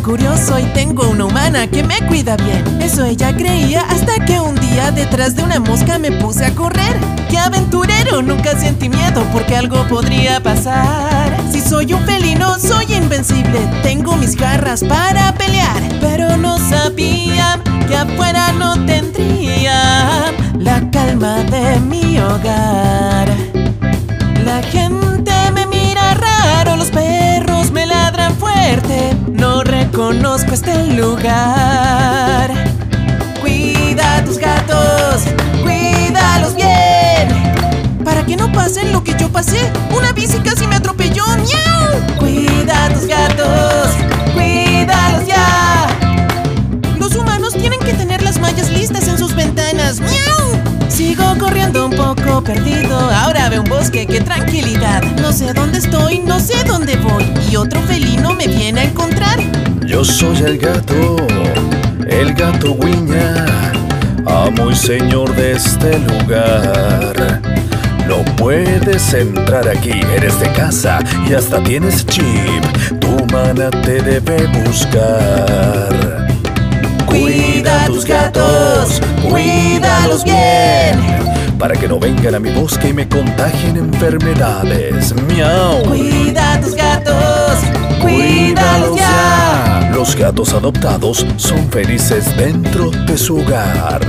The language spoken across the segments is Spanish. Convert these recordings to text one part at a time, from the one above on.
curioso y tengo una humana que me cuida bien. Eso ella creía hasta que un día detrás de una mosca me puse a correr. ¡Qué aventurero! Nunca sentí miedo porque algo podría pasar. Si soy un felino, soy invencible. Tengo mis garras para pelear. Pero no sabía que afuera no tendría la calma de mi hogar. No reconozco este lugar. Cuida a tus gatos, cuídalos bien. Para que no pasen lo que yo pasé. Una bici casi me atropelló. ¡Miau! Cuida a tus gatos, cuídalos ya. Los humanos tienen que tener las mallas listas en sus ventanas. ¡Miau! Sigo corriendo un poco perdido. Ahora veo un bosque, qué tranquilidad. No sé dónde estoy, no sé dónde voy. Y otro felino me viene a encontrar. Soy el gato, el gato guiña, amo y señor de este lugar. No puedes entrar aquí, eres de casa y hasta tienes chip. Tu mana te debe buscar. Cuida a tus gatos, cuídalos bien. Para que no vengan a mi bosque y me contagien enfermedades. Miau. Cuida tus gatos adoptados son felices dentro de su hogar.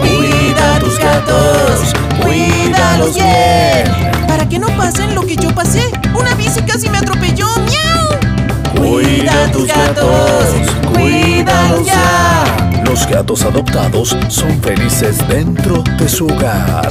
Cuida a tus gatos, cuídalos bien. Para que no pasen lo que yo pasé. Tus gatos, cuídalos ya. Los gatos adoptados son felices dentro de su hogar.